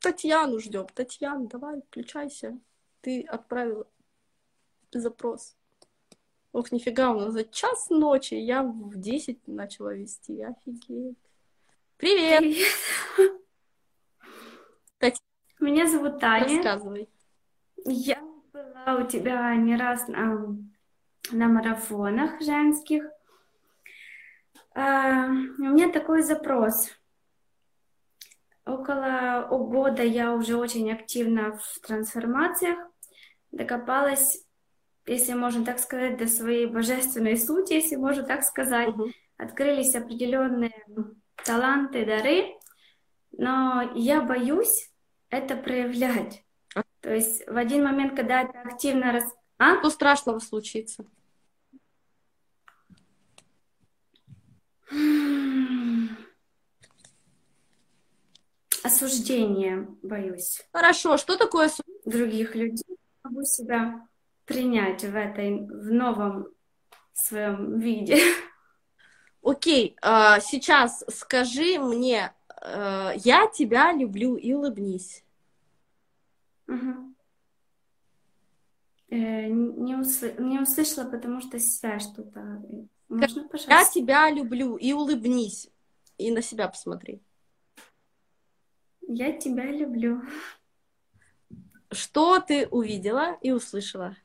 Татьяну ждем. Татьяна, давай, включайся. Ты отправила запрос. Ох, нифига, у нас за час ночи, я в 10 начала вести, офигеть. Привет! Привет. Татьяна, Меня зовут Таня. рассказывай. Я была у тебя не раз на, на марафонах женских. А, у меня такой запрос. Около года я уже очень активна в трансформациях. Докопалась, если можно так сказать, до своей божественной сути, если можно так сказать. Мгм. Открылись определенные таланты, дары, но я боюсь это проявлять. То есть в один момент, когда это активно рас... А? Что страшного случится? Осуждение боюсь Хорошо, что такое су- других людей. Могу себя принять в этой, в новом своем виде. Окей, а, сейчас скажи мне, э, я тебя люблю и улыбнись. Э, не, усл- не услышала, потому что связь что-то. э, Можно, Я тебя люблю и улыбнись. И на себя посмотри. Я тебя люблю. Что ты увидела и услышала?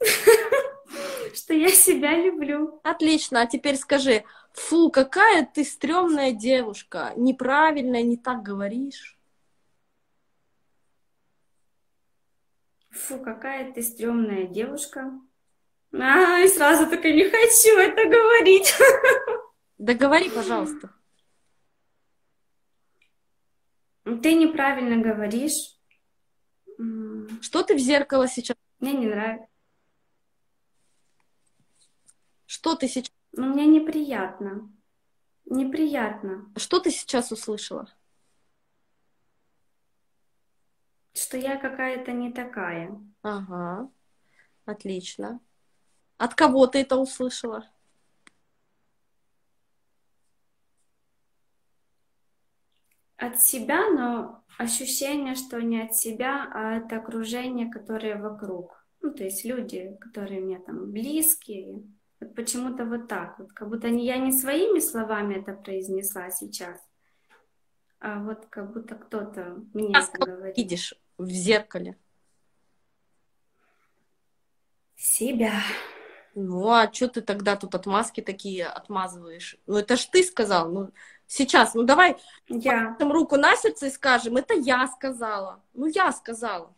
Что я себя люблю. Отлично, а теперь скажи, фу, какая ты стрёмная девушка, неправильно, не так говоришь. Фу, какая ты стрёмная девушка. А, и сразу только не хочу это говорить. Да говори, пожалуйста. Ты неправильно говоришь. Что ты в зеркало сейчас? Мне не нравится. Что ты сейчас? Ну, мне неприятно. Неприятно, Что ты сейчас услышала? что я какая-то не такая. Ага, отлично. От кого ты это услышала? От себя, но ощущение, что не от себя, а от окружения, которое вокруг. Ну, то есть люди, которые мне там близкие. Вот почему-то вот так вот. Как будто не, я не своими словами это произнесла сейчас, а вот как будто кто-то мне это как говорит. видишь в зеркале. Себя. Ну, а что ты тогда тут отмазки такие отмазываешь? Ну, это ж ты сказал. Ну, сейчас, ну давай Я. руку на сердце и скажем, это я сказала. Ну, я сказала.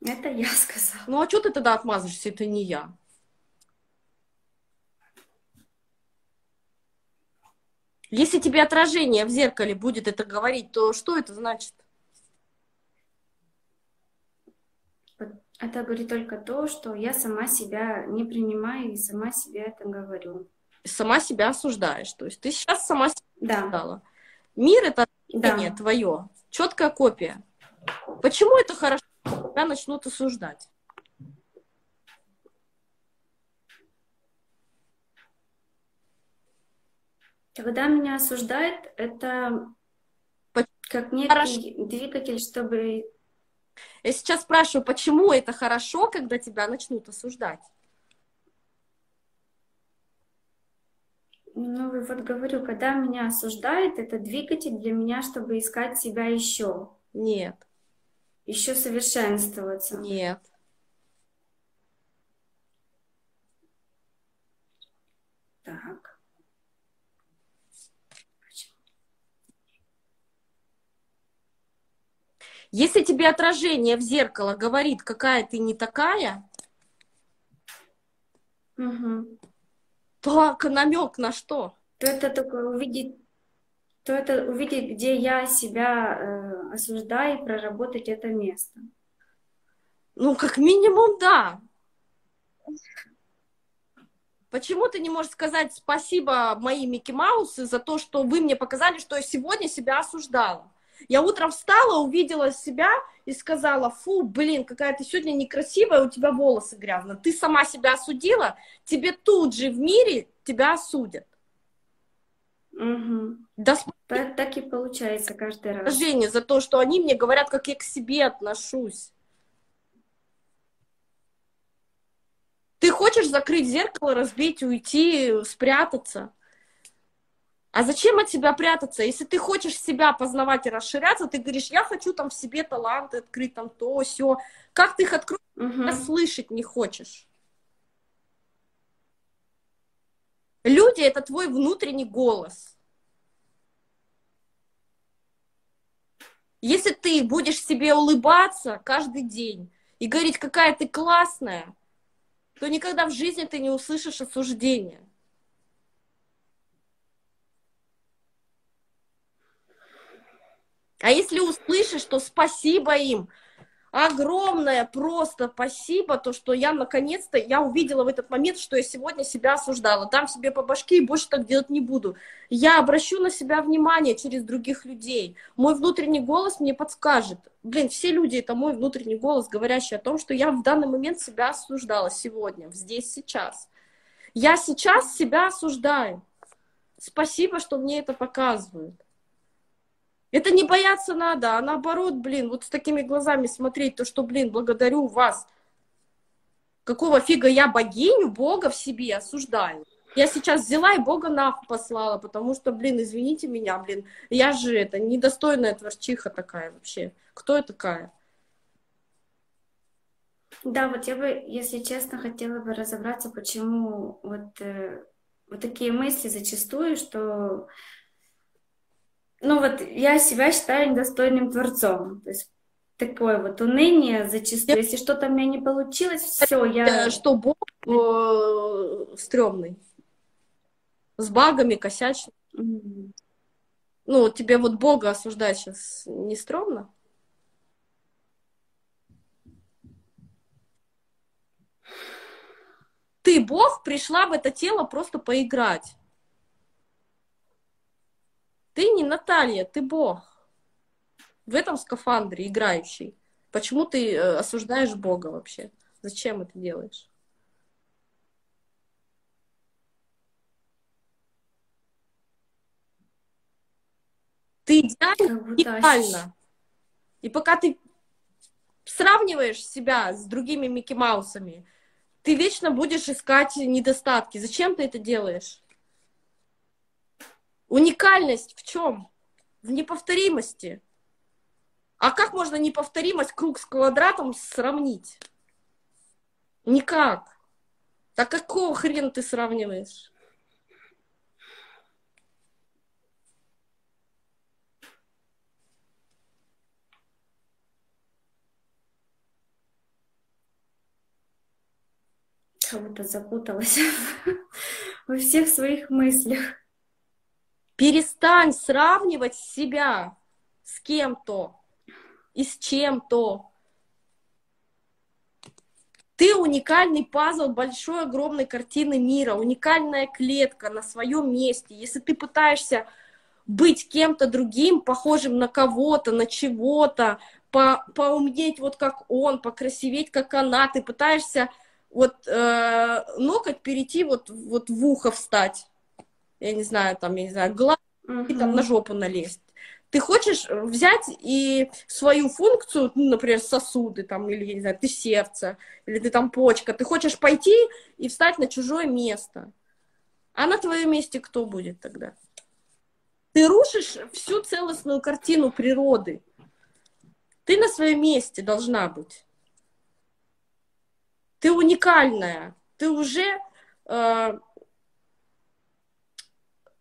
Это я сказала. Ну, а что ты тогда отмазываешься, это не я? Если тебе отражение в зеркале будет это говорить, то что это значит? Это говорит только то, что я сама себя не принимаю и сама себе это говорю. Сама себя осуждаешь. То есть ты сейчас сама себя Да, осуждала. Мир это да. отражение твое, четкая копия. Почему это хорошо, когда тебя начнут осуждать? Когда меня осуждают, это Поч- как некий Хорошо. двигатель, чтобы... Я сейчас спрашиваю, почему это хорошо, когда тебя начнут осуждать? Ну, вот говорю, когда меня осуждают, это двигатель для меня, чтобы искать себя еще, Нет, еще совершенствоваться. нет. Так. Если тебе отражение в зеркало говорит, какая ты не такая, Мгм. то намек на что? То это только увидеть, то это увидеть, где я себя э, осуждаю, и проработать это место. Ну, как минимум, да. Почему ты не можешь сказать спасибо мои Микки Маусы за то, что вы мне показали, что я сегодня себя осуждала? Я утром встала, увидела себя и сказала, фу, блин, какая ты сегодня некрасивая, у тебя волосы грязные. Ты сама себя осудила, тебе тут же в мире тебя осудят. Угу. Да так, так и получается каждый раз. Женя, за то, что они мне говорят, как я к себе отношусь. Ты хочешь закрыть зеркало, разбить, уйти, спрятаться? А зачем от себя прятаться? Если ты хочешь себя познавать и расширяться, ты говоришь, я хочу там в себе таланты открыть, там то, все. Как ты их откроешь, угу. слышать не хочешь? Люди — это твой внутренний голос. Если ты будешь себе улыбаться каждый день и говорить, какая ты классная, то никогда в жизни ты не услышишь осуждения. А если услышишь, то спасибо им, огромное просто спасибо, то, что я наконец-то, я увидела в этот момент, что я сегодня себя осуждала. Там себе по башке и больше так делать не буду. Я обращу на себя внимание через других людей. Мой внутренний голос мне подскажет. Блин, все люди — это мой внутренний голос, говорящий о том, что я в данный момент себя осуждала сегодня, здесь, сейчас. Я сейчас себя осуждаю. Спасибо, что мне это показывают. Это не бояться надо, а наоборот, блин, вот с такими глазами смотреть, то, что, блин, благодарю вас. Какого фига я богиню, Бога в себе осуждаю? Я сейчас взяла и Бога нахуй послала, потому что, блин, извините меня, блин, я же это, недостойная творчиха такая вообще. Кто я такая? Да, вот я бы, если честно, хотела бы разобраться, почему вот, э, вот такие мысли зачастую, что ну вот я себя считаю недостойным творцом. То есть такое вот уныние зачастую. Если что-то у меня не получилось, все, я... Что Бог э, стрёмный. С багами, косячный. Mm. Ну, тебе вот Бога осуждать сейчас не стрёмно? Ты, Бог, пришла в это тело просто поиграть. Ты не Наталья, ты Бог. В этом скафандре играющий. Почему ты э, осуждаешь Бога вообще? Зачем это делаешь? Ты идеально, идеально. И пока ты сравниваешь себя с другими Микки Маусами, ты вечно будешь искать недостатки. Зачем ты это делаешь? Уникальность в чем? В неповторимости. А как можно неповторимость круг с квадратом сравнить? Никак. Так какого хрена ты сравниваешь? Будто запуталась во всех своих мыслях. Перестань сравнивать себя с кем-то и с чем-то. Ты уникальный пазл большой, огромной картины мира, уникальная клетка на своем месте. Если ты пытаешься быть кем-то другим, похожим на кого-то, на чего-то, по, поумнеть вот как он, покрасиветь как она, ты пытаешься вот э, ноготь перейти вот, вот в ухо встать я не знаю, там, я не знаю, глаз, uh-huh. и там на жопу налезть. Ты хочешь взять и свою функцию, ну, например, сосуды, там, или, я не знаю, ты сердце, или ты там почка, ты хочешь пойти и встать на чужое место. А на твоем месте кто будет тогда? Ты рушишь всю целостную картину природы. Ты на своем месте должна быть. Ты уникальная. Ты уже э,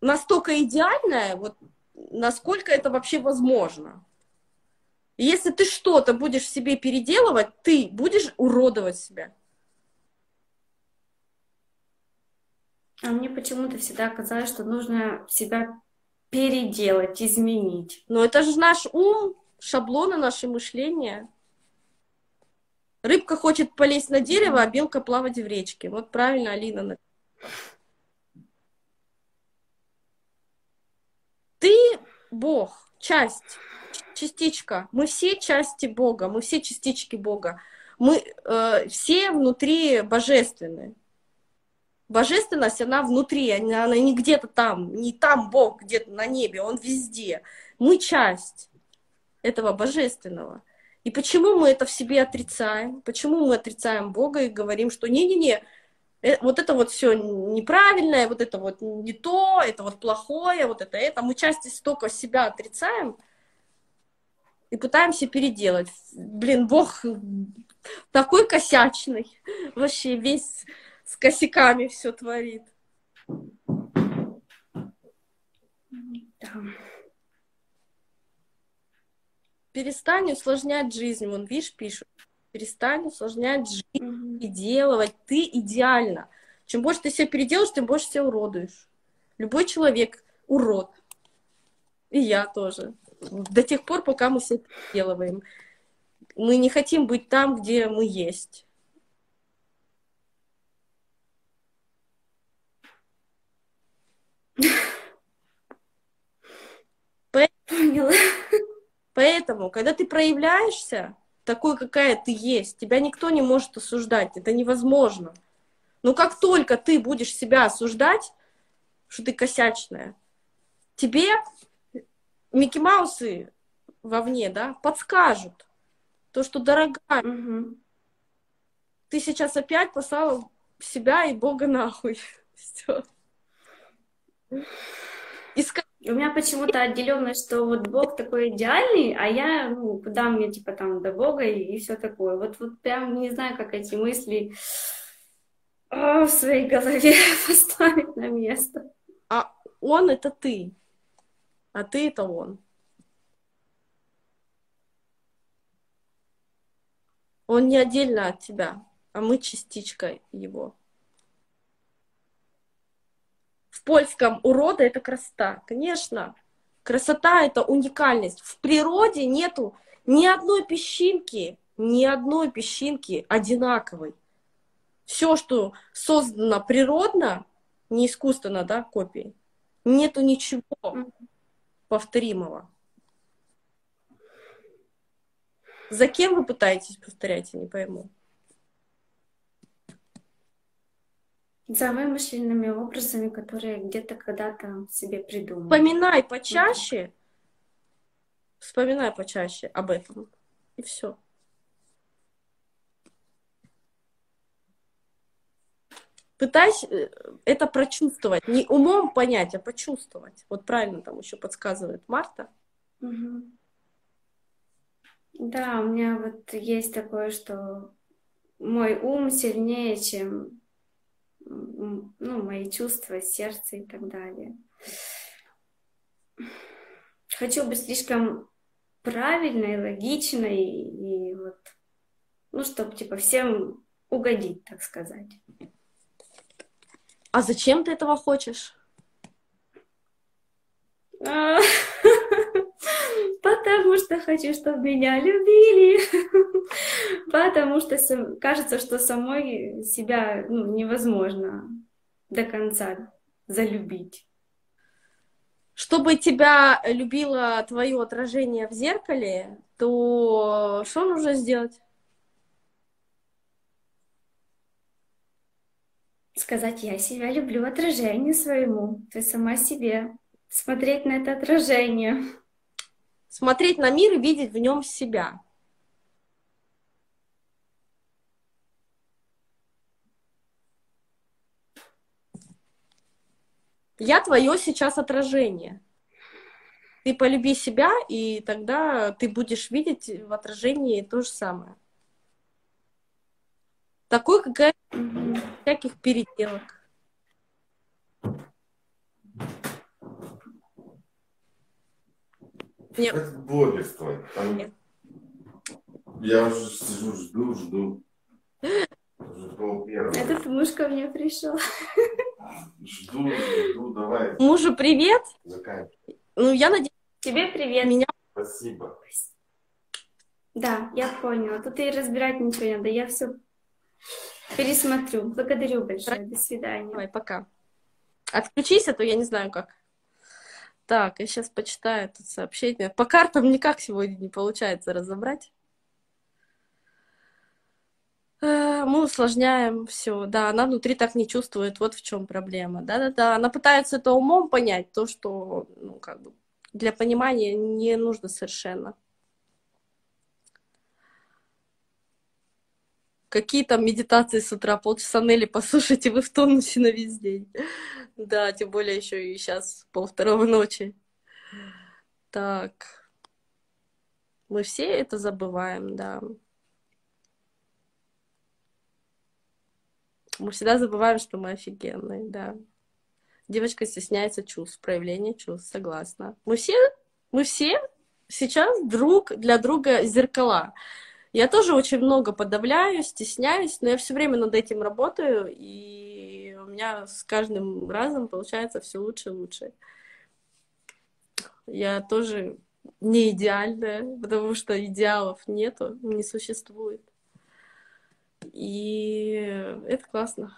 настолько идеальная, вот насколько это вообще возможно. И если ты что-то будешь себе переделывать, ты будешь уродовать себя. А мне почему-то всегда казалось, что нужно себя переделать, изменить. Но это же наш ум, шаблоны наше мышление. Рыбка хочет полезть на дерево, а белка плавать в речке. Вот правильно Алина Ты Бог, часть, частичка. Мы все части Бога, мы все частички Бога. Мы э, все внутри божественные. Божественность, она внутри, она, не где-то там, не там Бог где-то на небе, Он везде. Мы часть этого божественного. И почему мы это в себе отрицаем? Почему мы отрицаем Бога и говорим, что не-не-не, вот это вот все неправильное, вот это вот не то, это вот плохое, вот это это. Мы части столько себя отрицаем и пытаемся переделать. Блин, Бог такой косячный, вообще весь с косяками все творит. Да. Перестань усложнять жизнь. Вон, видишь, пишут. Перестань усложнять жизнь mm-hmm. и делать. Ты идеально. Чем больше ты себя переделаешь, тем больше себя уродуешь. Любой человек урод. И я тоже. До тех пор, пока мы себя переделываем. Мы не хотим быть там, где мы есть. Поняла. Поэтому, когда ты проявляешься такой, какая ты есть, тебя никто не может осуждать, это невозможно. Но как только ты будешь себя осуждать, что ты косячная, тебе Микки Маусы вовне, да, подскажут то, что дорогая, угу. ты сейчас опять послала себя и Бога нахуй. Все. И у меня почему-то отделенность, что вот Бог такой идеальный, а я, ну, куда мне, типа, там, до Бога и, и все такое. Вот, вот прям не знаю, как эти мысли о, в своей голове поставить на место. А он — это ты, а ты — это он. Он не отдельно от тебя, а мы частичка его в польском урода это красота. Конечно, красота это уникальность. В природе нету ни одной песчинки, ни одной песчинки одинаковой. Все, что создано природно, не искусственно, да, копией, нету ничего повторимого. За кем вы пытаетесь повторять, я не пойму. За вымышленными образами, которые где-то когда-то себе придумал. Вспоминай почаще, вспоминай почаще об этом, и все. Пытайся э, это прочувствовать, не умом понять, а почувствовать. Вот правильно там еще подсказывает Марта. Угу. Да, у меня вот есть такое, что мой ум сильнее, чем ну, мои чувства, сердце и так далее. Хочу быть слишком правильной, логичной и, и вот, ну, чтобы, типа, всем угодить, так сказать. А зачем ты этого хочешь? Потому что хочу, чтобы меня любили, потому что кажется, что самой себя ну, невозможно до конца залюбить. Чтобы тебя любило твое отражение в зеркале, то что нужно сделать? Сказать, я себя люблю отражению своему, ты сама себе. Смотреть на это отражение смотреть на мир и видеть в нем себя. Я твое сейчас отражение. Ты полюби себя, и тогда ты будешь видеть в отражении то же самое. Такой, какая всяких переделок. Нет. Это блогер твой. Там... Я уже сижу, жду, жду. Этот муж ко мне пришел. Жду, жду, давай. Мужу привет. Заканчивай. Ну, я надеюсь. Тебе привет. Меня... Спасибо. Да, я поняла. Тут и разбирать ничего не надо. Я все пересмотрю. Благодарю большое. До свидания. Давай, пока. Отключись, а то я не знаю как. Так, я сейчас почитаю тут сообщение. По картам никак сегодня не получается разобрать. Э, мы усложняем все, да, она внутри так не чувствует, вот в чем проблема, да-да-да, она пытается это умом понять, то, что, ну, как бы, для понимания не нужно совершенно. Какие там медитации с утра, полчаса Нелли послушайте, вы в тонусе на весь день. Да, тем более еще и сейчас пол второго ночи. Так. Мы все это забываем, да. Мы всегда забываем, что мы офигенные, да. Девочка стесняется чувств, проявления чувств, согласна. Мы все, мы все сейчас друг для друга зеркала. Я тоже очень много подавляю, стесняюсь, но я все время над этим работаю, и у меня с каждым разом получается все лучше и лучше. Я тоже не идеальная, потому что идеалов нету, не существует. И это классно.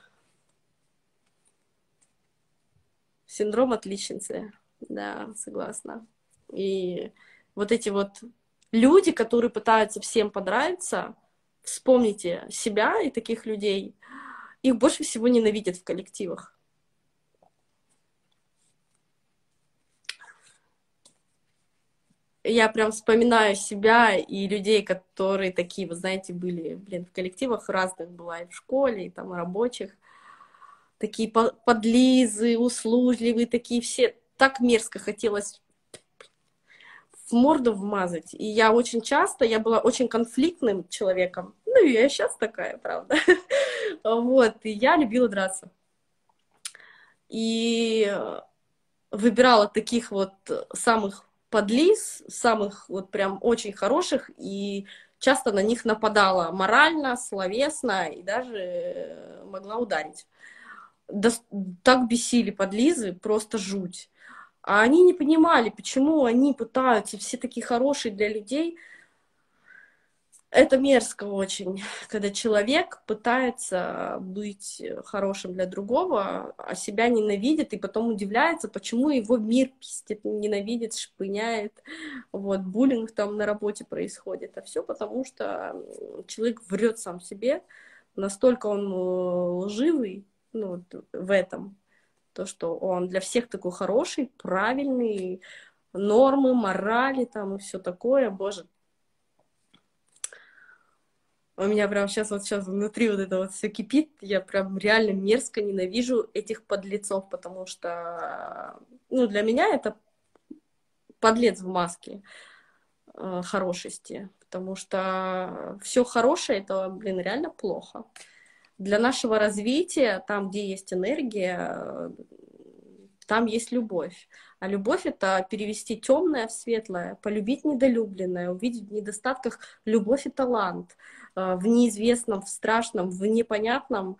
Синдром отличницы. Да, согласна. И вот эти вот люди, которые пытаются всем понравиться, вспомните себя и таких людей, их больше всего ненавидят в коллективах. я прям вспоминаю себя и людей, которые такие, вы знаете, были, блин, в коллективах разных была, и в школе, и там рабочих. Такие подлизы, услужливые, такие все. Так мерзко хотелось в морду вмазать. И я очень часто, я была очень конфликтным человеком. Ну, и я сейчас такая, правда. Вот, и я любила драться. И выбирала таких вот самых подлиз, самых вот прям очень хороших, и часто на них нападала морально, словесно, и даже э, могла ударить. Да, так бесили подлизы, просто жуть. А они не понимали, почему они пытаются, все такие хорошие для людей, это мерзко очень, когда человек пытается быть хорошим для другого, а себя ненавидит и потом удивляется, почему его мир пиздит, ненавидит, шпыняет, вот, буллинг там на работе происходит, а все потому, что человек врет сам себе, настолько он э, лживый, ну, в этом, то, что он для всех такой хороший, правильный, нормы, морали там и все такое, боже, у меня прям сейчас вот сейчас внутри вот это вот все кипит, я прям реально мерзко ненавижу этих подлецов, потому что, ну, для меня это подлец в маске э, хорошести, потому что все хорошее это, блин, реально плохо. Для нашего развития, там, где есть энергия, там есть любовь. А любовь это перевести темное в светлое, полюбить недолюбленное, увидеть в недостатках любовь и талант. Э, в неизвестном, в страшном, в непонятном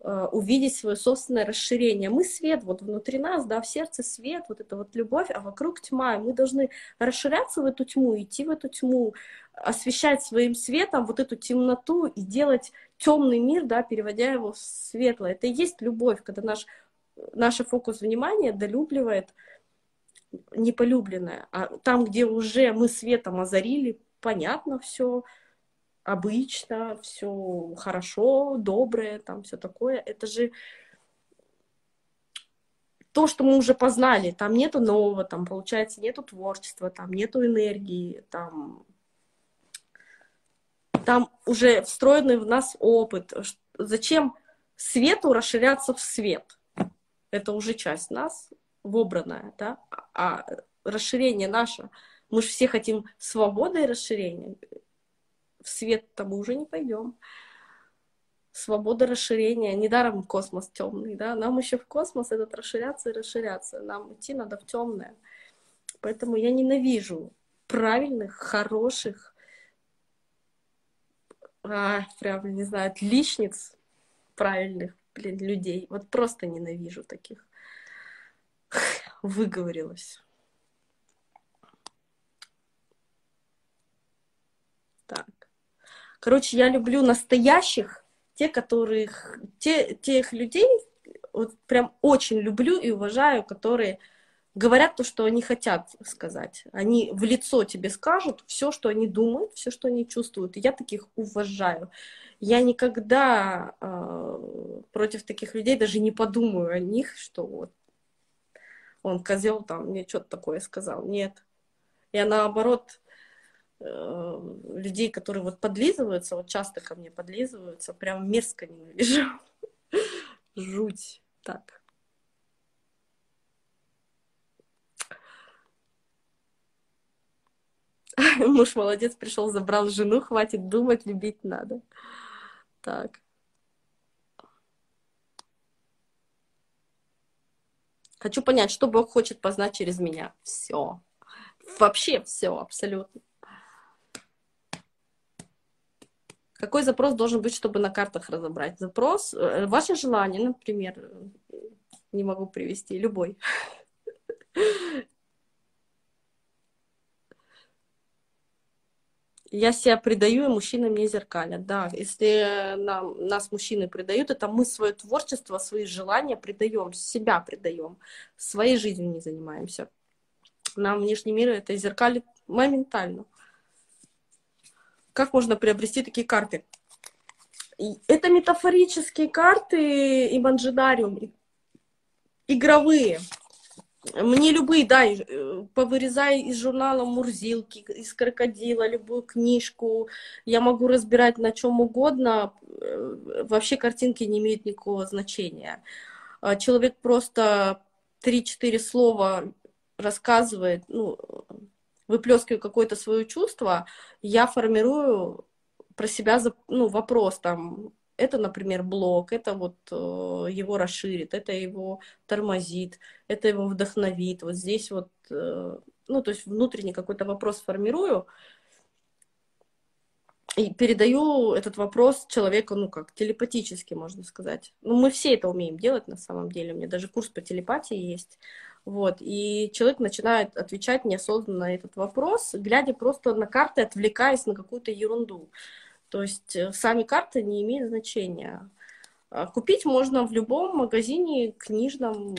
э, увидеть свое собственное расширение. Мы свет, вот внутри нас, да, в сердце свет, вот это вот любовь, а вокруг тьма. И мы должны расширяться в эту тьму, идти в эту тьму, освещать своим светом вот эту темноту и делать темный мир, да, переводя его в светлое. Это и есть любовь, когда наш, наш фокус внимания долюбливает неполюбленное. А там, где уже мы светом озарили, понятно все, обычно, все хорошо, доброе, там все такое. Это же то, что мы уже познали, там нету нового, там, получается, нету творчества, там нету энергии, там, там уже встроенный в нас опыт. Зачем свету расширяться в свет? Это уже часть нас, вобранная, да? А расширение наше, мы же все хотим свободы и расширения в свет-то мы уже не пойдем. Свобода расширения. Недаром космос темный, да. Нам еще в космос этот расширяться и расширяться. Нам идти надо в темное. Поэтому я ненавижу правильных, хороших, а, прям, не знаю, отличниц правильных, блин, людей. Вот просто ненавижу таких. Выговорилась. Так. Короче, я люблю настоящих, те, которых, те, тех людей, вот прям очень люблю и уважаю, которые говорят то, что они хотят сказать. Они в лицо тебе скажут все, что они думают, все, что они чувствуют. И я таких уважаю. Я никогда э, против таких людей даже не подумаю о них, что вот он козел там мне что-то такое сказал. Нет. Я наоборот э, людей, которые вот подлизываются, вот часто ко мне подлизываются, прям мерзко ненавижу. Жуть. Так. Муж молодец, пришел, забрал жену, хватит думать, любить надо. Так. Хочу понять, что Бог хочет познать через меня. Все. Вообще все, абсолютно. Какой запрос должен быть, чтобы на картах разобрать? Запрос, э, ваше желание, например, не могу привести, любой. Я себя предаю, и мужчины мне зеркалят. Да, если нам, нас мужчины предают, это мы свое творчество, свои желания предаем, себя предаем, своей жизнью не занимаемся. Нам внешний мир это зеркалит моментально. Как можно приобрести такие карты? Это метафорические карты и манджидариум, игровые. Мне любые, да, э, повырезай из журнала Мурзилки, из крокодила, любую книжку. Я могу разбирать на чем угодно. Э, вообще картинки не имеют никакого значения. А человек просто 3-4 слова рассказывает, ну, выплескиваю какое-то свое чувство, я формирую про себя ну, вопрос там, это, например, блок, это вот э, его расширит, это его тормозит, это его вдохновит. Вот здесь вот, э, ну, то есть внутренний какой-то вопрос формирую и передаю этот вопрос человеку, ну, как телепатически, можно сказать. Ну, мы все это умеем делать на самом деле. У меня даже курс по телепатии есть. Вот, и человек начинает отвечать неосознанно на этот вопрос, глядя просто на карты, отвлекаясь на какую-то ерунду. То есть э, сами карты не имеют значения. А купить можно в любом магазине книжном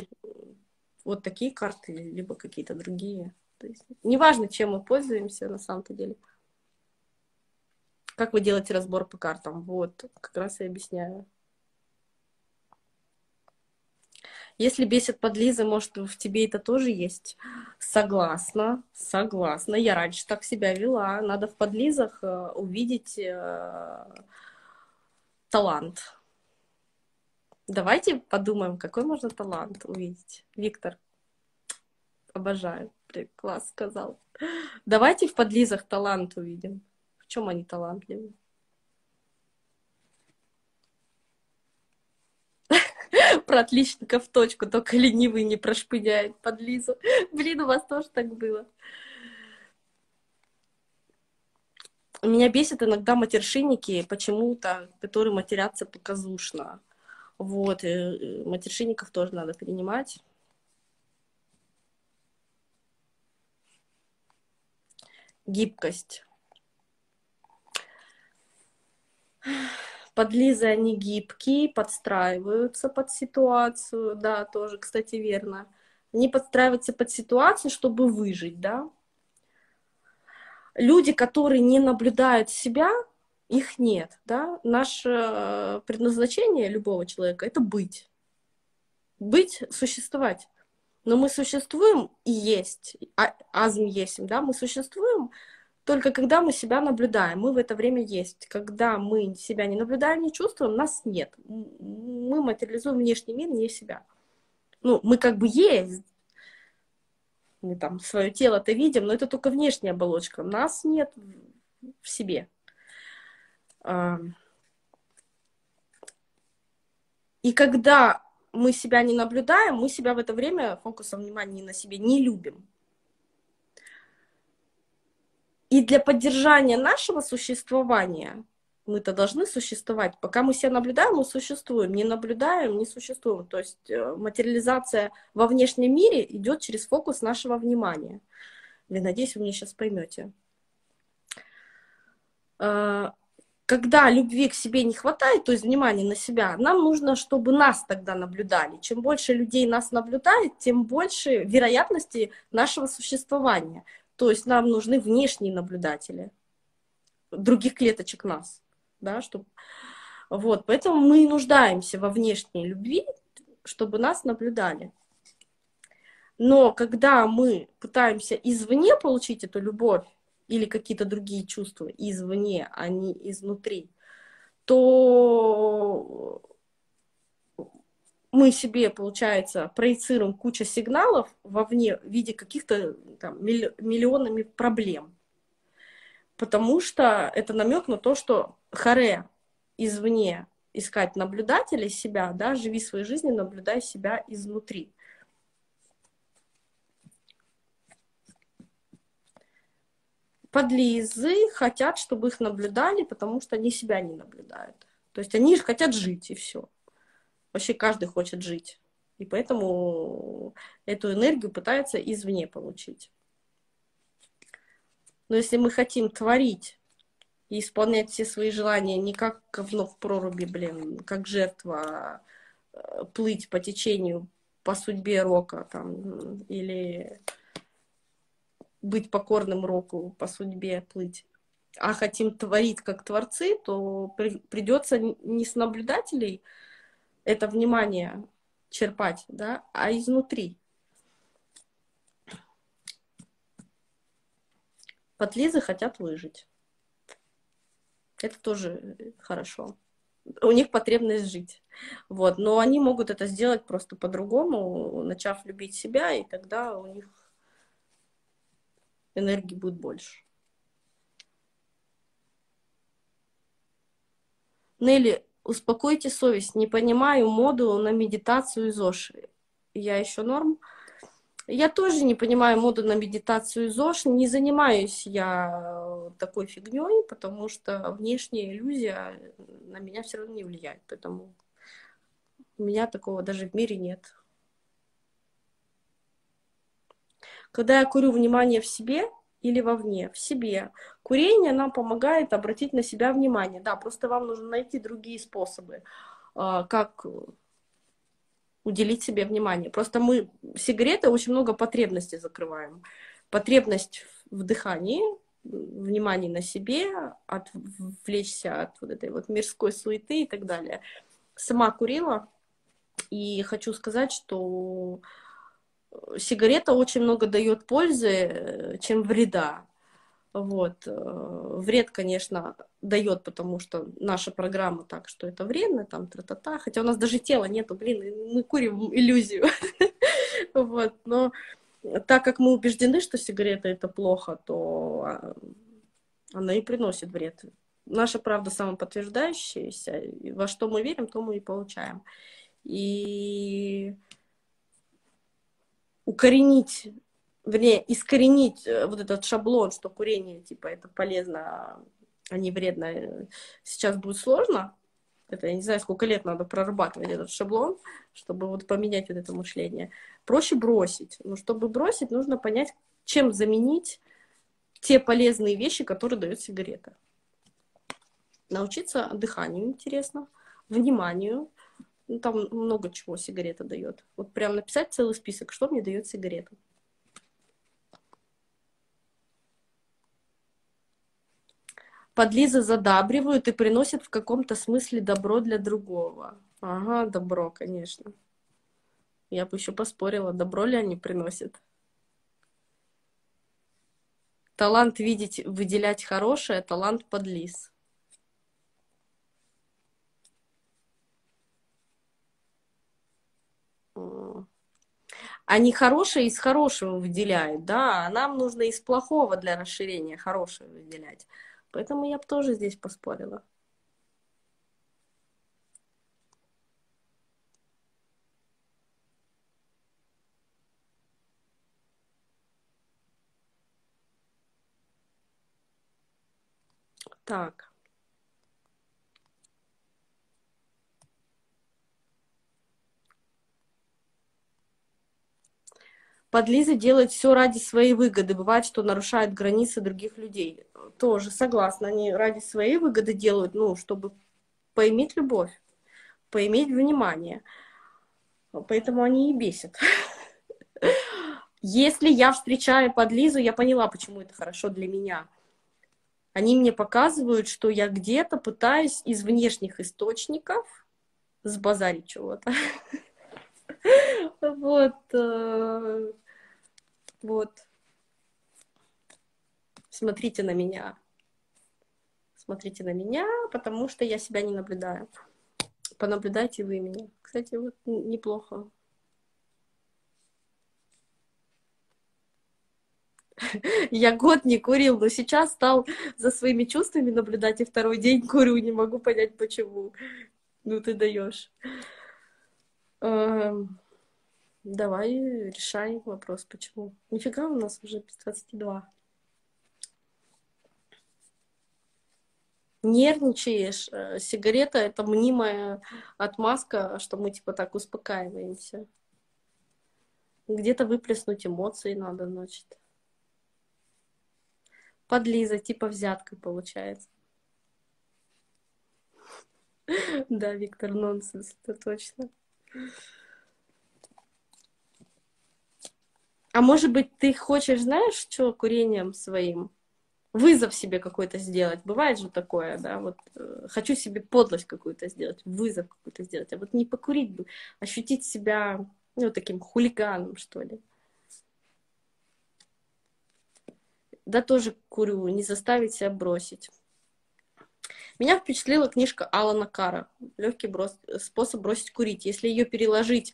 вот такие карты, либо какие-то другие. То есть неважно, чем мы пользуемся на самом-то деле. Как вы делаете разбор по картам? Вот, как раз и объясняю. Если бесит подлизы, может, в тебе это тоже есть? Согласна, согласна. Я раньше так себя вела. Надо в подлизах э, увидеть э, талант. Давайте подумаем, какой можно талант увидеть. Виктор, обожаю. Класс сказал. Давайте в подлизах талант увидим. В чем они талантливые? Про отличника в точку, только ленивый не прошпыняет под Лизу. Блин, у вас тоже так было. Меня бесит иногда матершинники почему-то, которые матерятся показушно. Вот, и матершинников тоже надо принимать. Гибкость. Подлизы, они гибкие, подстраиваются под ситуацию, да, тоже, кстати, верно. Они подстраиваются под ситуацию, чтобы выжить, да. Люди, которые не наблюдают себя, их нет, да. Наше предназначение любого человека — это быть. Быть, существовать. Но мы существуем и есть, а, азм есть, да, мы существуем только когда мы себя наблюдаем, мы в это время есть. Когда мы себя не наблюдаем, не чувствуем, нас нет. Мы материализуем внешний мир, не себя. Ну, мы как бы есть. Мы там свое тело-то видим, но это только внешняя оболочка. Нас нет в себе. И когда мы себя не наблюдаем, мы себя в это время фокусом внимания на себе не любим. И для поддержания нашего существования мы-то должны существовать. Пока мы себя наблюдаем, мы существуем. Не наблюдаем, не существуем. То есть э, материализация во внешнем мире идет через фокус нашего внимания. Я надеюсь, вы меня сейчас поймете. А, когда любви к себе не хватает, то есть внимания на себя, нам нужно, чтобы нас тогда наблюдали. Чем больше людей нас наблюдает, тем больше вероятности нашего существования. То есть нам нужны внешние наблюдатели других клеточек нас, да, чтобы... Вот, поэтому мы нуждаемся во внешней любви, чтобы нас наблюдали. Но когда мы пытаемся извне получить эту любовь или какие-то другие чувства извне, а не изнутри, то мы себе, получается, проецируем кучу сигналов вовне в виде каких-то там, миллионами проблем. Потому что это намек на то, что харе извне искать наблюдателей себя, да, живи своей жизнью, наблюдай себя изнутри. Подлизы хотят, чтобы их наблюдали, потому что они себя не наблюдают. То есть они же хотят жить, и все. Вообще каждый хочет жить. И поэтому эту энергию пытается извне получить. Но если мы хотим творить и исполнять все свои желания не как говно в проруби, блин, как жертва, а плыть по течению, по судьбе рока, там, или быть покорным року, по судьбе плыть, а хотим творить как творцы, то при, придется не с наблюдателей это внимание черпать, да, а изнутри. Подлизы хотят выжить. Это тоже хорошо. У них потребность жить. Вот. Но они могут это сделать просто по-другому, начав любить себя, и тогда у них энергии будет больше. Нелли, успокойте совесть. Не понимаю моду на медитацию из Оши. Я еще норм. Я тоже не понимаю моду на медитацию ЗОЖ, не занимаюсь я такой фигней, потому что внешняя иллюзия на меня все равно не влияет, поэтому у меня такого даже в мире нет. Когда я курю внимание в себе или вовне, в себе, курение нам помогает обратить на себя внимание. Да, просто вам нужно найти другие способы, а, как уделить себе внимание. Просто мы сигареты очень много потребностей закрываем. Потребность в дыхании, внимание на себе, отвлечься от вот этой вот мирской суеты и так далее. Сама курила, и хочу сказать, что сигарета очень много дает пользы, э, чем вреда. Вот. Э, вред, конечно, дает, потому что наша программа так, что это вредно, там, тра-та-та. Хотя у нас даже тела нету, блин, мы курим иллюзию. Вот. Но так как мы убеждены, что сигарета это плохо, то а, она и приносит вред. Наша правда самоподтверждающаяся. Во что мы верим, то мы и получаем. И укоренить вернее, искоренить э, вот этот шаблон, что курение, типа, это полезно, а не вредно, сейчас будет сложно. Это я не знаю, сколько лет надо прорабатывать этот шаблон, чтобы вот поменять вот это мышление. Проще бросить. Но чтобы бросить, нужно понять, чем заменить те полезные вещи, которые дает сигарета. Научиться дыханию интересно, вниманию. Ну, там много чего сигарета дает. Вот прям написать целый список, что мне дает сигарета. Подлизы задабривают и приносят в каком-то смысле добро для другого. Ага, добро, конечно. Я бы еще поспорила, добро ли они приносят. Талант видеть, выделять хорошее, талант подлиз. Они хорошее из хорошего выделяют, да, а нам нужно из плохого для расширения хорошего выделять. Поэтому я бы тоже здесь поспорила. Так. Подлизы делают все ради своей выгоды. Бывает, что нарушают границы других людей. Тоже согласна. Они ради своей выгоды делают, ну, чтобы поиметь любовь, поиметь внимание. Поэтому они и бесят. Если я встречаю подлизу, я поняла, почему это хорошо для меня. Они мне показывают, что я где-то пытаюсь из внешних источников сбазарить чего-то. Вот. Вот. Смотрите на меня. Смотрите на меня, потому что я себя не наблюдаю. Понаблюдайте вы меня. Кстати, вот неплохо. Я год не курил, но сейчас стал за своими чувствами наблюдать, и второй день курю, не могу понять, почему. Ну, ты даешь. Эм, давай решай вопрос, почему. Нифига у нас уже без 22. Нервничаешь. Э, сигарета — это мнимая отмазка, что мы типа так успокаиваемся. Где-то выплеснуть эмоции надо, значит. Подлиза, типа взятка получается. Да, Виктор, нонсенс, это точно. А может быть, ты хочешь, знаешь, что курением своим? Вызов себе какой-то сделать. Бывает же такое, да, вот э, хочу себе подлость какую-то сделать, вызов какой-то сделать. А вот не покурить бы, ощутить себя, ну, таким хулиганом, что ли. Да, тоже курю, не заставить себя бросить. Меня впечатлила книжка Алана Кара «Легкий брос... способ бросить курить». Если ее переложить,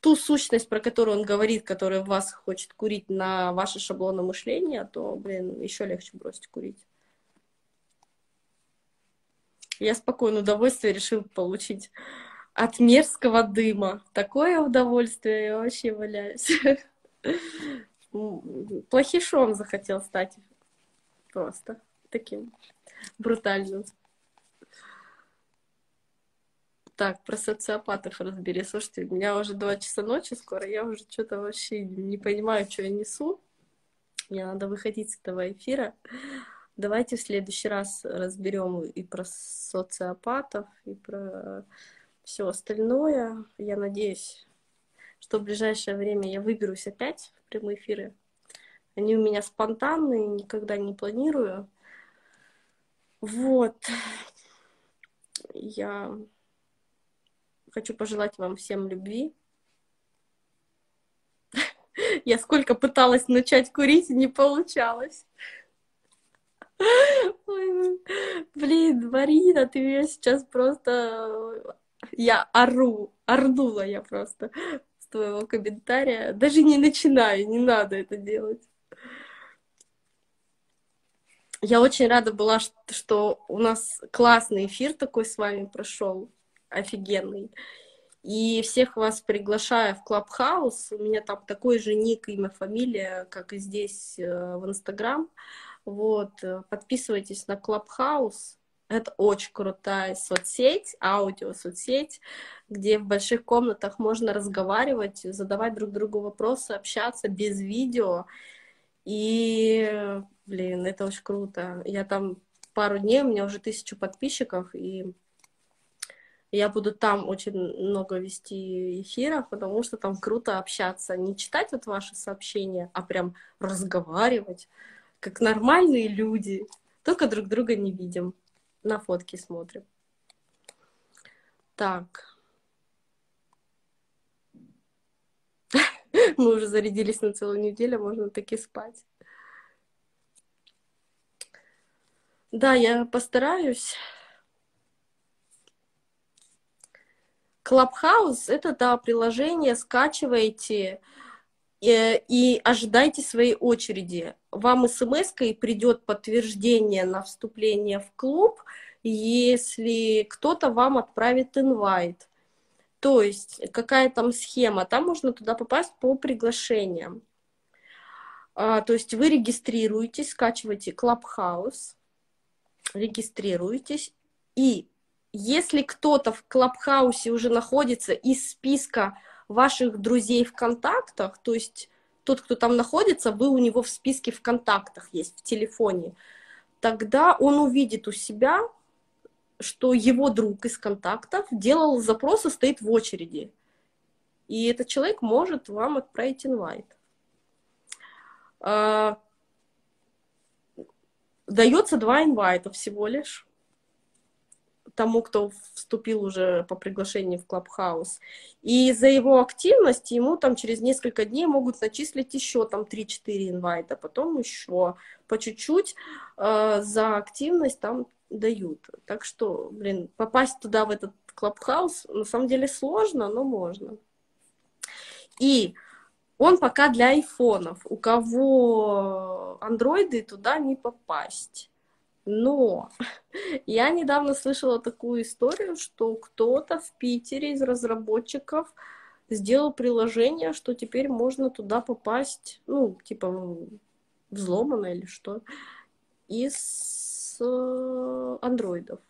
ту сущность, про которую он говорит, которая вас хочет курить на ваше шаблоны мышления, то, блин, еще легче бросить курить. Я спокойно удовольствие решил получить от мерзкого дыма. Такое удовольствие, я вообще валяюсь. Плохишом захотел стать просто таким брутальным. Так, про социопатов разбери. Слушайте, у меня уже два часа ночи скоро, я уже что-то вообще не понимаю, что я несу. Мне надо выходить с этого эфира. Давайте в следующий раз разберем и про социопатов, и про все остальное. Я надеюсь, что в ближайшее время я выберусь опять в прямые эфиры. Они у меня спонтанные, никогда не планирую. Вот. Я хочу пожелать вам всем любви. Я сколько пыталась начать курить, не получалось. Блин, Марина, ты меня сейчас просто... Я ору, орнула я просто с твоего комментария. Даже не начинаю, не надо это делать. Я очень рада была, что у нас классный эфир такой с вами прошел, офигенный. И всех вас приглашаю в Клабхаус. У меня там такой же ник, имя, фамилия, как и здесь э, в Инстаграм. Вот, подписывайтесь на Клабхаус. Это очень крутая соцсеть, аудио соцсеть, где в больших комнатах можно разговаривать, задавать друг другу вопросы, общаться без видео. И Блин, это очень круто. Я там пару дней, у меня уже тысячу подписчиков, и я буду там очень много вести эфиров, потому что там круто общаться. Не читать вот ваши сообщения, а прям разговаривать, как нормальные люди. Только друг друга не видим. На фотки смотрим. Так. Мы уже зарядились на целую неделю, можно таки спать. Да, я постараюсь. Клабхаус — это, да, приложение, скачивайте и, э, и ожидайте своей очереди. Вам смс-кой придет подтверждение на вступление в клуб, если кто-то вам отправит инвайт. То есть какая там схема, там можно туда попасть по приглашениям. А, то есть вы регистрируетесь, скачиваете Clubhouse, регистрируетесь. И если кто-то в Клабхаусе уже находится из списка ваших друзей в контактах, то есть тот, кто там находится, вы у него в списке в контактах есть, в телефоне, тогда он увидит у себя, что его друг из контактов делал запрос и стоит в очереди. И этот человек может вам отправить инвайт. А, дается два инвайта всего лишь тому, кто вступил уже по приглашению в Clubhouse. И за его активность ему там через несколько дней могут начислить еще там 3-4 инвайта, потом еще по чуть-чуть э, за активность там дают. Так что, блин, попасть туда, в этот Clubhouse, на самом деле сложно, но можно. И он пока для айфонов. У кого андроиды, туда не попасть. Но я недавно слышала такую историю, что кто-то в Питере из разработчиков сделал приложение, что теперь можно туда попасть, ну, типа, взломано или что, из э, андроидов.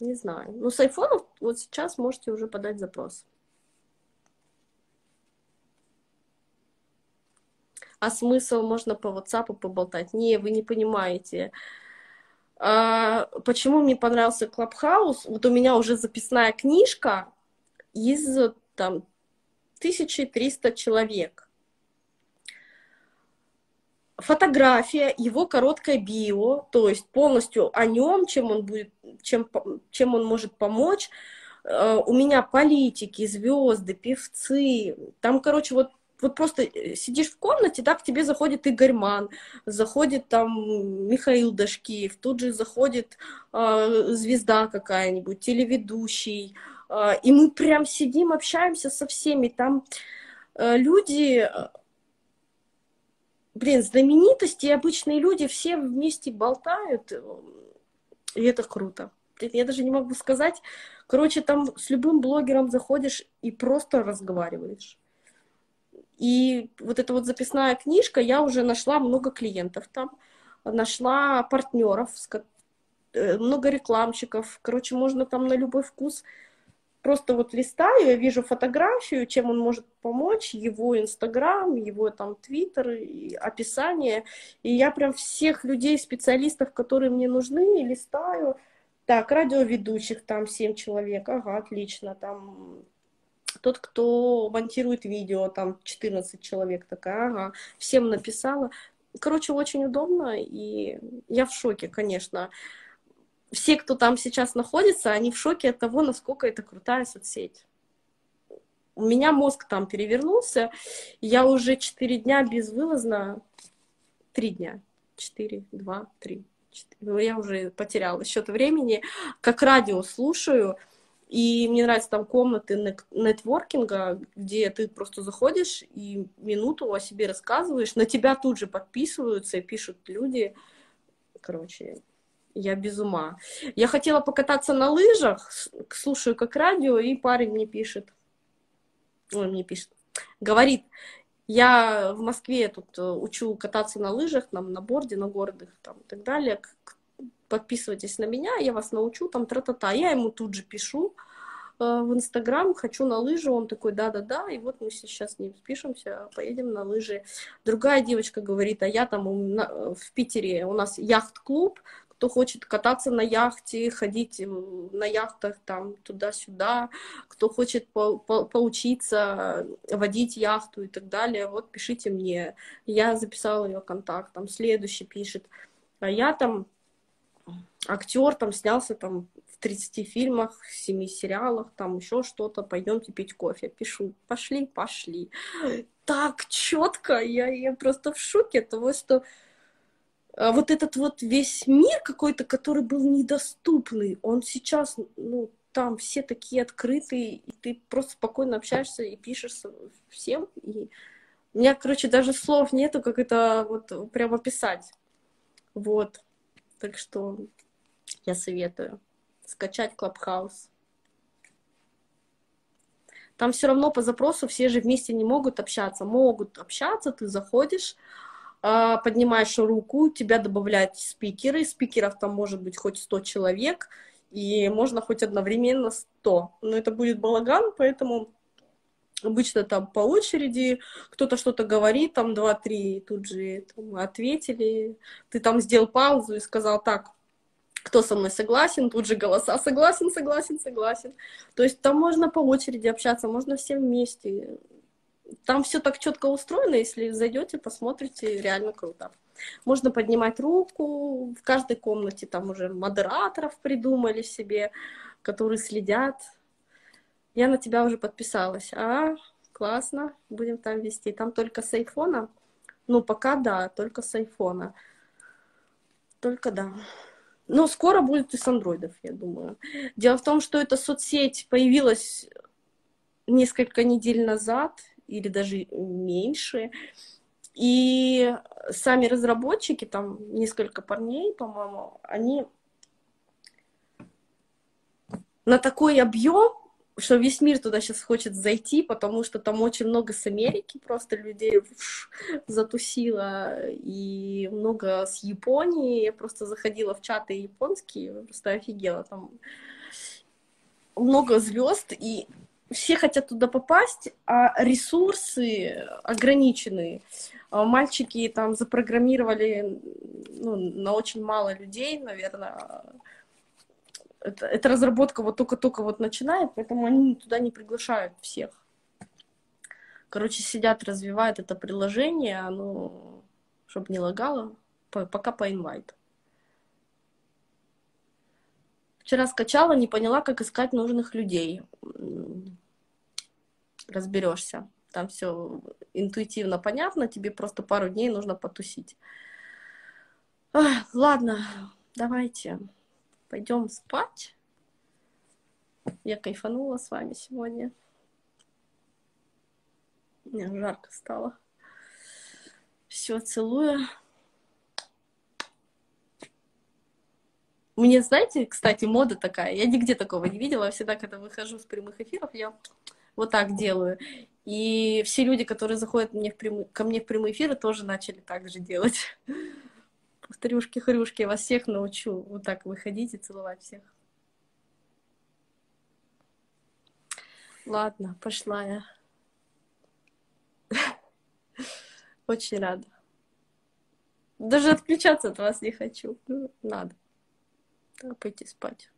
Не знаю. Но с айфонов вот сейчас можете уже подать запрос. А смысл можно по WhatsApp поболтать? Не, вы не понимаете. А, почему мне понравился Клабхаус? Вот у меня уже записная книжка из там 1300 человек. Фотография, его короткое био, то есть полностью о нем, чем он будет, чем, чем он может помочь. А, у меня политики, звезды, певцы. Там, короче, вот вот просто э, сидишь в комнате, да, к тебе заходит Игорь Ман, заходит там Михаил Дашкиев, тут же заходит э, звезда какая-нибудь, телеведущий, э, и мы прям сидим, общаемся со всеми, там э, люди, э, блин, знаменитости обычные люди все вместе болтают, э, и это круто. Я даже не могу сказать. Короче, там с любым блогером заходишь и просто разговариваешь. И вот эта вот записная книжка, я уже нашла много клиентов там, нашла партнеров, э, много рекламщиков. Короче, можно там на любой вкус просто вот листаю, я вижу фотографию, чем он может помочь, его Инстаграм, его там Твиттер, описание, и я прям всех людей, специалистов, которые мне нужны, листаю. Так, радиоведущих там 7 человек, ага, отлично, там тот, кто монтирует видео, там 14 человек такая, ага, всем написала. Короче, очень удобно, и я в шоке, конечно. Все, кто там сейчас находится, они в шоке от того, насколько это крутая соцсеть. У меня мозг там перевернулся, я уже 4 дня безвылазно, 3 дня, 4, 2, 3, 4, я уже потеряла счет времени, как радио слушаю, и мне нравятся там комнаты нетворкинга, где ты просто заходишь и минуту о себе рассказываешь, на тебя тут же подписываются и пишут люди. Короче, я без ума. Я хотела покататься на лыжах, слушаю как радио, и парень мне пишет. Он мне пишет. Говорит, я в Москве тут э, учу кататься на лыжах, там, на борде, на городах, там, и так далее подписывайтесь на меня, я вас научу, там, тра-та-та. Я ему тут же пишу э, в Инстаграм, хочу на лыжи, он такой, да-да-да, и вот мы сейчас с ним спишемся, поедем на лыжи. Другая девочка говорит, а я там в Питере, у нас яхт-клуб, кто хочет кататься на яхте, ходить на яхтах там туда-сюда, кто хочет по по поучиться водить яхту и так далее, вот пишите мне. Я записала ее контакт, там следующий пишет. А я там актер там снялся там в 30 фильмах, 7 сериалах, там еще что-то, пойдемте пить кофе. Пишу, пошли, пошли. Так четко, я, я просто в шоке от того, что а, вот этот вот весь мир какой-то, который был недоступный, он сейчас, ну, там все такие открытые, и ты просто спокойно общаешься и пишешь всем. И у меня, короче, даже слов нету, как это вот прямо писать. Вот. Так что я советую скачать Clubhouse. Там все равно по запросу все же вместе не могут общаться. Могут общаться, ты заходишь, а, поднимаешь руку, тебя добавляют спикеры. Спикеров там может быть хоть 100 человек, и можно хоть одновременно 100. Но это будет балаган, поэтому Обычно там по очереди кто-то что-то говорит, там два-три, тут же там, ответили. Ты там сделал паузу и сказал, так, кто со мной согласен, тут же голоса согласен, согласен, согласен. То есть там можно по очереди общаться, можно все вместе. Там все так четко устроено, если зайдете, посмотрите, реально круто. Можно поднимать руку, в каждой комнате там уже модераторов придумали себе, которые следят. Я на тебя уже подписалась. А, классно, будем там вести. Там только с айфона. Ну, пока да, только с айфона. Только да. Но скоро будет и с андроидов, я думаю. Дело в том, что эта соцсеть появилась несколько недель назад, или даже меньше. И сами разработчики, там несколько парней, по-моему, они на такой объем что весь мир туда сейчас хочет зайти, потому что там очень много с Америки просто людей затусило, и много с Японии. Я просто заходила в чаты японские, просто офигела. Там много звезд, и все хотят туда попасть, а ресурсы ограничены. А мальчики там запрограммировали ну, на очень мало людей, наверное, это, эта разработка вот только-только вот начинает, поэтому они туда не приглашают всех. Короче, сидят, развивают это приложение, оно, чтобы не лагало, по, пока по инвайту. Вчера скачала, не поняла, как искать нужных людей. Разберешься. Там все интуитивно понятно, тебе просто пару дней нужно потусить. Ах, ладно, давайте пойдем спать. Я кайфанула с вами сегодня. Мне жарко стало. Все, целую. Мне, знаете, кстати, мода такая. Я нигде такого не видела. Всегда, когда выхожу с прямых эфиров, я вот так делаю. И все люди, которые заходят мне в прямые, ко мне в прямые эфиры, тоже начали так же делать. Повторюшки-хрюшки, вас всех научу вот так выходить и целовать всех. Ладно, пошла я. Очень рада. Даже отключаться от вас не хочу. Ну, надо. Так, пойти спать.